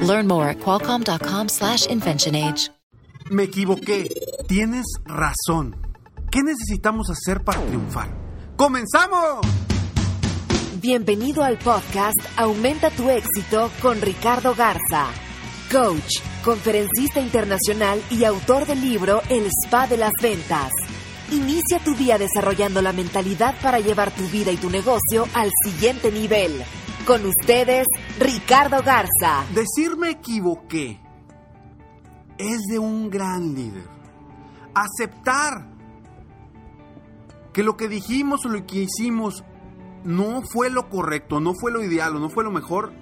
Learn more at qualcomm.com/inventionage. Me equivoqué. Tienes razón. ¿Qué necesitamos hacer para triunfar? ¡Comenzamos! Bienvenido al podcast Aumenta tu éxito con Ricardo Garza, coach, conferencista internacional y autor del libro El Spa de las Ventas. Inicia tu día desarrollando la mentalidad para llevar tu vida y tu negocio al siguiente nivel. Con ustedes, Ricardo Garza. Decir me equivoqué es de un gran líder. Aceptar que lo que dijimos o lo que hicimos no fue lo correcto, no fue lo ideal o no fue lo mejor,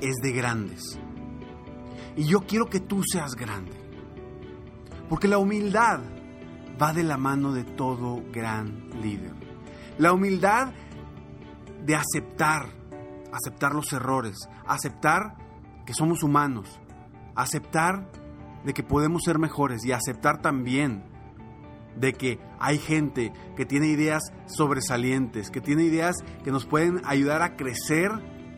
es de grandes. Y yo quiero que tú seas grande. Porque la humildad va de la mano de todo gran líder. La humildad de aceptar, aceptar los errores, aceptar que somos humanos, aceptar de que podemos ser mejores y aceptar también de que hay gente que tiene ideas sobresalientes, que tiene ideas que nos pueden ayudar a crecer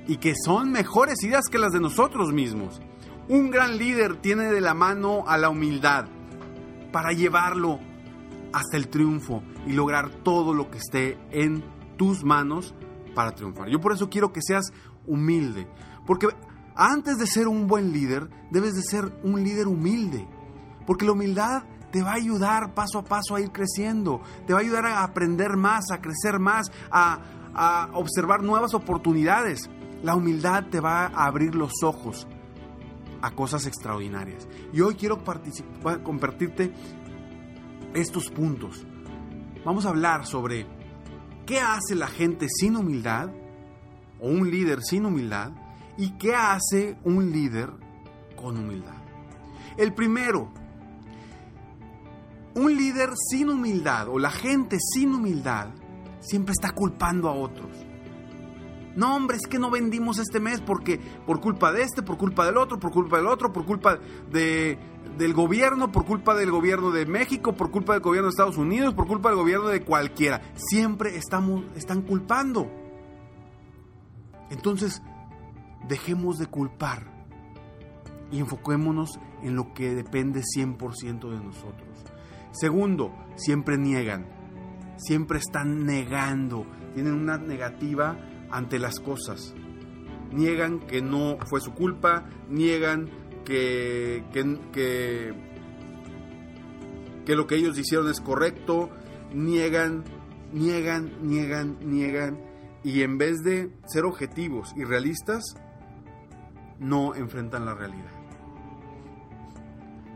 y que son mejores ideas que las de nosotros mismos. Un gran líder tiene de la mano a la humildad para llevarlo hasta el triunfo y lograr todo lo que esté en tus manos para triunfar. Yo por eso quiero que seas humilde, porque antes de ser un buen líder, debes de ser un líder humilde, porque la humildad te va a ayudar paso a paso a ir creciendo, te va a ayudar a aprender más, a crecer más, a, a observar nuevas oportunidades. La humildad te va a abrir los ojos a cosas extraordinarias. Y hoy quiero compartirte estos puntos. Vamos a hablar sobre qué hace la gente sin humildad o un líder sin humildad y qué hace un líder con humildad. El primero, un líder sin humildad o la gente sin humildad siempre está culpando a otros. No, hombre, es que no vendimos este mes porque por culpa de este, por culpa del otro, por culpa del otro, por culpa de, del gobierno, por culpa del gobierno de México, por culpa del gobierno de Estados Unidos, por culpa del gobierno de cualquiera. Siempre estamos, están culpando. Entonces, dejemos de culpar y enfoquémonos en lo que depende 100% de nosotros. Segundo, siempre niegan, siempre están negando, tienen una negativa ante las cosas. Niegan que no fue su culpa, niegan que, que, que, lo que ellos hicieron es correcto, niegan, niegan, niegan, niegan, y en vez de ser objetivos y realistas, no enfrentan la realidad.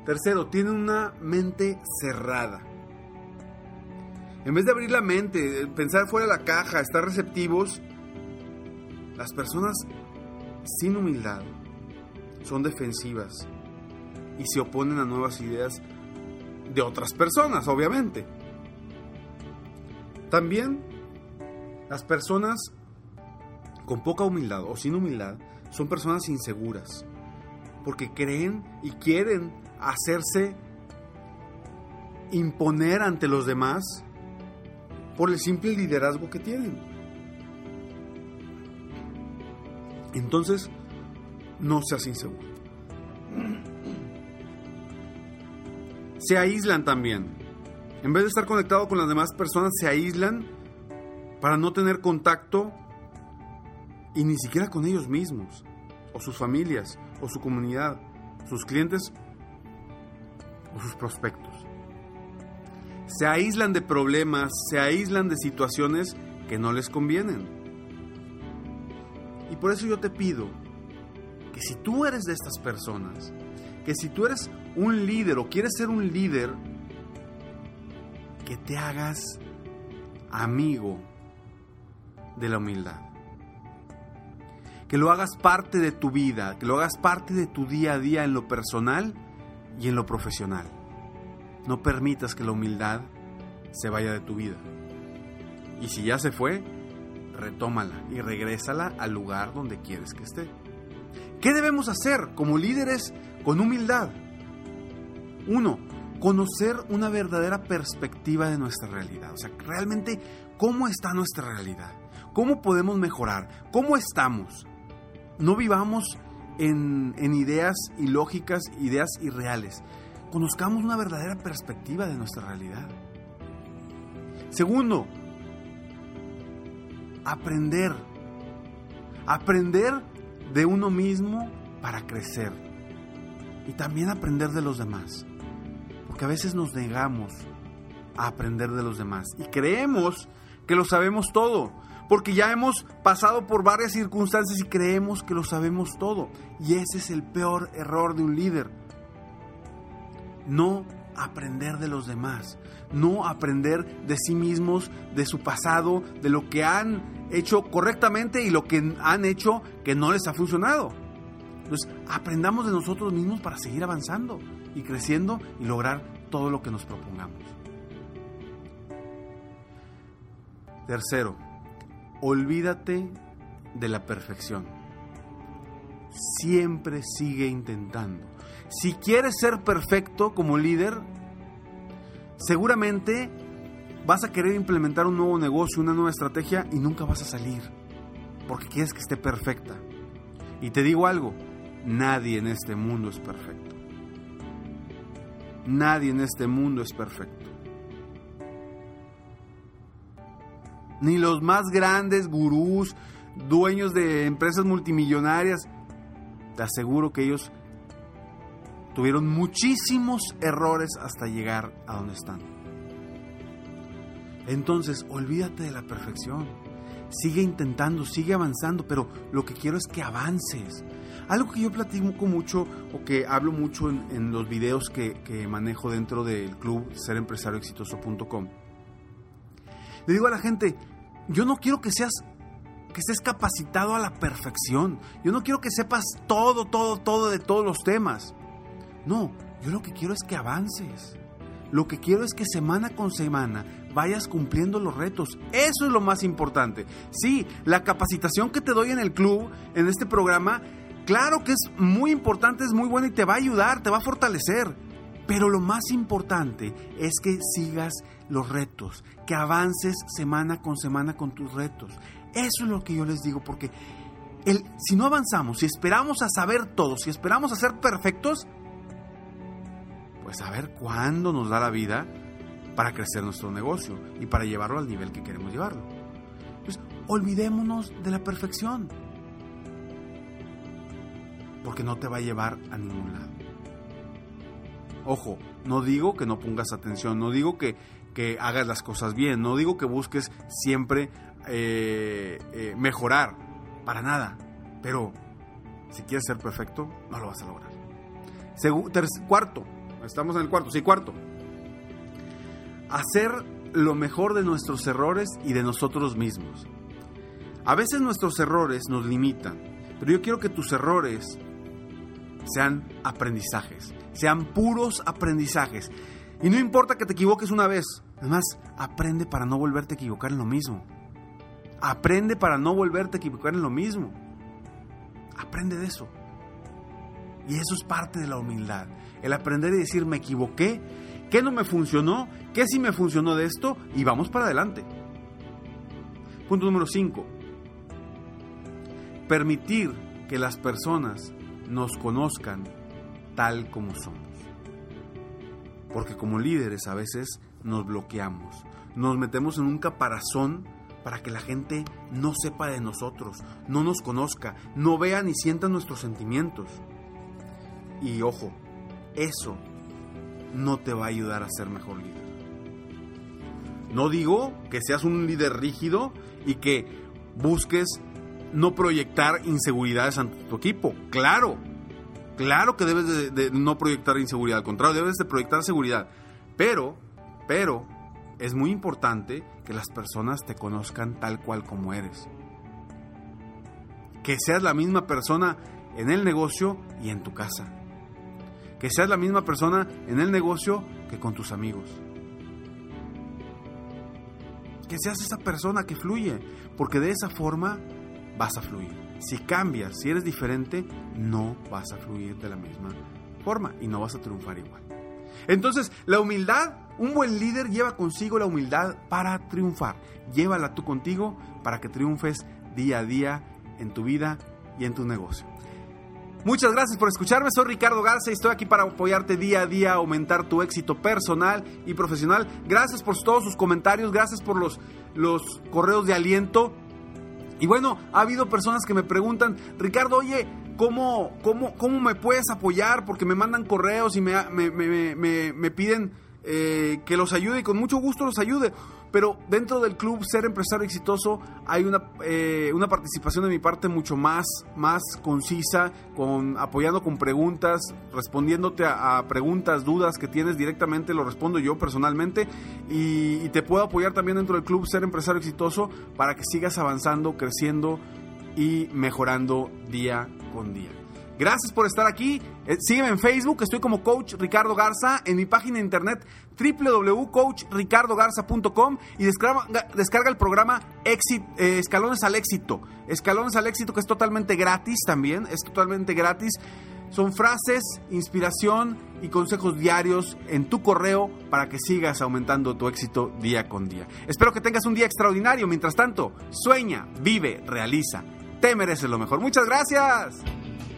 Tercero, tienen una mente cerrada. En vez de abrir la mente, pensar fuera de la caja, estar receptivos, las personas sin humildad son defensivas y se oponen a nuevas ideas de otras personas, obviamente. También las personas con poca humildad o sin humildad son personas inseguras, porque creen y quieren hacerse imponer ante los demás por el simple liderazgo que tienen. Entonces, no seas inseguro. Se aíslan también. En vez de estar conectado con las demás personas, se aíslan para no tener contacto y ni siquiera con ellos mismos, o sus familias, o su comunidad, sus clientes o sus prospectos. Se aíslan de problemas, se aíslan de situaciones que no les convienen. Y por eso yo te pido que si tú eres de estas personas, que si tú eres un líder o quieres ser un líder, que te hagas amigo de la humildad. Que lo hagas parte de tu vida, que lo hagas parte de tu día a día en lo personal y en lo profesional. No permitas que la humildad se vaya de tu vida. Y si ya se fue, retómala y regrésala al lugar donde quieres que esté. ¿Qué debemos hacer como líderes con humildad? Uno, conocer una verdadera perspectiva de nuestra realidad. O sea, realmente, ¿cómo está nuestra realidad? ¿Cómo podemos mejorar? ¿Cómo estamos? No vivamos en, en ideas ilógicas, ideas irreales. Conozcamos una verdadera perspectiva de nuestra realidad. Segundo, aprender. Aprender de uno mismo para crecer. Y también aprender de los demás. Porque a veces nos negamos a aprender de los demás. Y creemos que lo sabemos todo. Porque ya hemos pasado por varias circunstancias y creemos que lo sabemos todo. Y ese es el peor error de un líder. No aprender de los demás, no aprender de sí mismos, de su pasado, de lo que han hecho correctamente y lo que han hecho que no les ha funcionado. Entonces, aprendamos de nosotros mismos para seguir avanzando y creciendo y lograr todo lo que nos propongamos. Tercero, olvídate de la perfección. Siempre sigue intentando. Si quieres ser perfecto como líder, seguramente vas a querer implementar un nuevo negocio, una nueva estrategia y nunca vas a salir. Porque quieres que esté perfecta. Y te digo algo, nadie en este mundo es perfecto. Nadie en este mundo es perfecto. Ni los más grandes gurús, dueños de empresas multimillonarias, te aseguro que ellos tuvieron muchísimos errores hasta llegar a donde están. Entonces, olvídate de la perfección. Sigue intentando, sigue avanzando, pero lo que quiero es que avances. Algo que yo platico mucho o que hablo mucho en, los videos que, manejo dentro del club serempresarioexitoso.com. Le digo a la gente, yo no quiero que seas que estés capacitado a la perfección. Yo no quiero que sepas todo, todo, todo de todos los temas. No, yo lo que quiero es que avances. Lo que quiero es que semana con semana vayas cumpliendo los retos. Eso es lo más importante. Sí, la capacitación que te doy en el club, en este programa, claro que es muy importante, es muy buena y te va a ayudar, te va a fortalecer. Pero lo más importante es que sigas los retos, que avances semana con semana con tus retos. Eso es lo que yo les digo, porque el, si no avanzamos, si esperamos a saber todo, si esperamos a ser perfectos, pues a ver cuándo nos da la vida para crecer nuestro negocio y para llevarlo al nivel que queremos llevarlo. Pues olvidémonos de la perfección, porque no te va a llevar a ningún lado. Ojo, no digo que no pongas atención, no digo que, que hagas las cosas bien, no digo que busques siempre eh, eh, mejorar, para nada. Pero si quieres ser perfecto, no lo vas a lograr. cuarto, estamos en el cuarto, sí, cuarto. Hacer lo mejor de nuestros errores y de nosotros mismos. A veces nuestros errores nos limitan, pero yo quiero que tus errores sean aprendizajes, sean puros aprendizajes. Y no importa que te equivoques una vez, además aprende para no volverte a equivocar en lo mismo. Aprende para no volverte a equivocar en lo mismo. Aprende de eso. Y eso es parte de la humildad. El aprender y decir, me equivoqué, qué no me funcionó, qué sí me funcionó de esto, y vamos para adelante. Punto número 5. Permitir que las personas nos conozcan tal como somos. Porque como líderes a veces nos bloqueamos, nos metemos en un caparazón para que la gente no sepa de nosotros, no nos conozca, no vea ni sienta nuestros sentimientos. Y ojo, eso no te va a ayudar a ser mejor líder. No digo que seas un líder rígido y que busques no proyectar inseguridades ante tu equipo. Claro, claro que debes de, no proyectar inseguridad, al contrario, debes de proyectar seguridad. Pero, pero, es muy importante que las personas te conozcan tal cual como eres. Que seas la misma persona en el negocio y en tu casa. Que seas la misma persona en el negocio que con tus amigos. Que seas esa persona que fluye, porque de esa forma vas a fluir. Si cambias, si eres diferente, no vas a fluir de la misma forma y no vas a triunfar igual. Entonces, la humildad, un buen líder lleva consigo la humildad para triunfar. Llévala tú contigo para que triunfes día a día en tu vida y en tu negocio. Muchas gracias por escucharme, soy Ricardo Garza y estoy aquí para apoyarte día a día, aumentar tu éxito personal y profesional. Gracias por todos sus comentarios, gracias por los, los correos de aliento. Y bueno, ha habido personas que me preguntan, Ricardo, oye, ¿cómo, cómo, cómo me puedes apoyar? Porque me mandan correos y me, me, me piden eh, que los ayude y con mucho gusto los ayude. Pero dentro del club Ser Empresario Exitoso hay una, eh, una participación de mi parte mucho más, más concisa, con, apoyando con preguntas, respondiéndote a, preguntas, dudas que tienes directamente, lo respondo yo personalmente y, y te puedo apoyar también dentro del club Ser Empresario Exitoso para que sigas avanzando, creciendo y mejorando día con día. Gracias por estar aquí. Eh, sígueme en Facebook, estoy como Coach Ricardo Garza, en mi página de internet www.coachricardogarza.com y descarga, el programa eh, Escalones al Éxito. Escalones al Éxito que es totalmente gratis también, es totalmente gratis. Son frases, inspiración y consejos diarios en tu correo para que sigas aumentando tu éxito día con día. Espero que tengas un día extraordinario. Mientras tanto, sueña, vive, realiza. Te mereces lo mejor. Muchas gracias.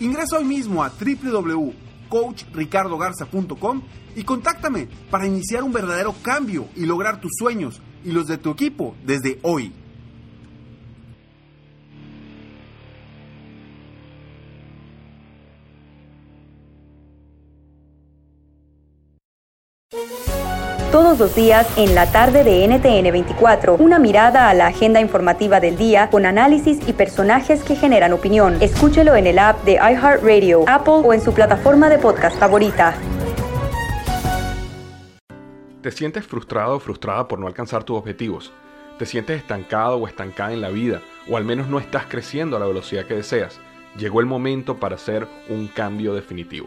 Ingresa hoy mismo a www.coachricardogarza.com y contáctame para iniciar un verdadero cambio y lograr tus sueños y los de tu equipo desde hoy. Todos los días en la tarde de NTN 24. Una mirada a la agenda informativa del día con análisis y personajes que generan opinión. Escúchelo en el app de iHeartRadio, Apple o en su plataforma de podcast favorita. ¿Te sientes frustrado o frustrada por no alcanzar tus objetivos? ¿Te sientes estancado o estancada en la vida? ¿O al menos no estás creciendo a la velocidad que deseas? Llegó el momento para hacer un cambio definitivo.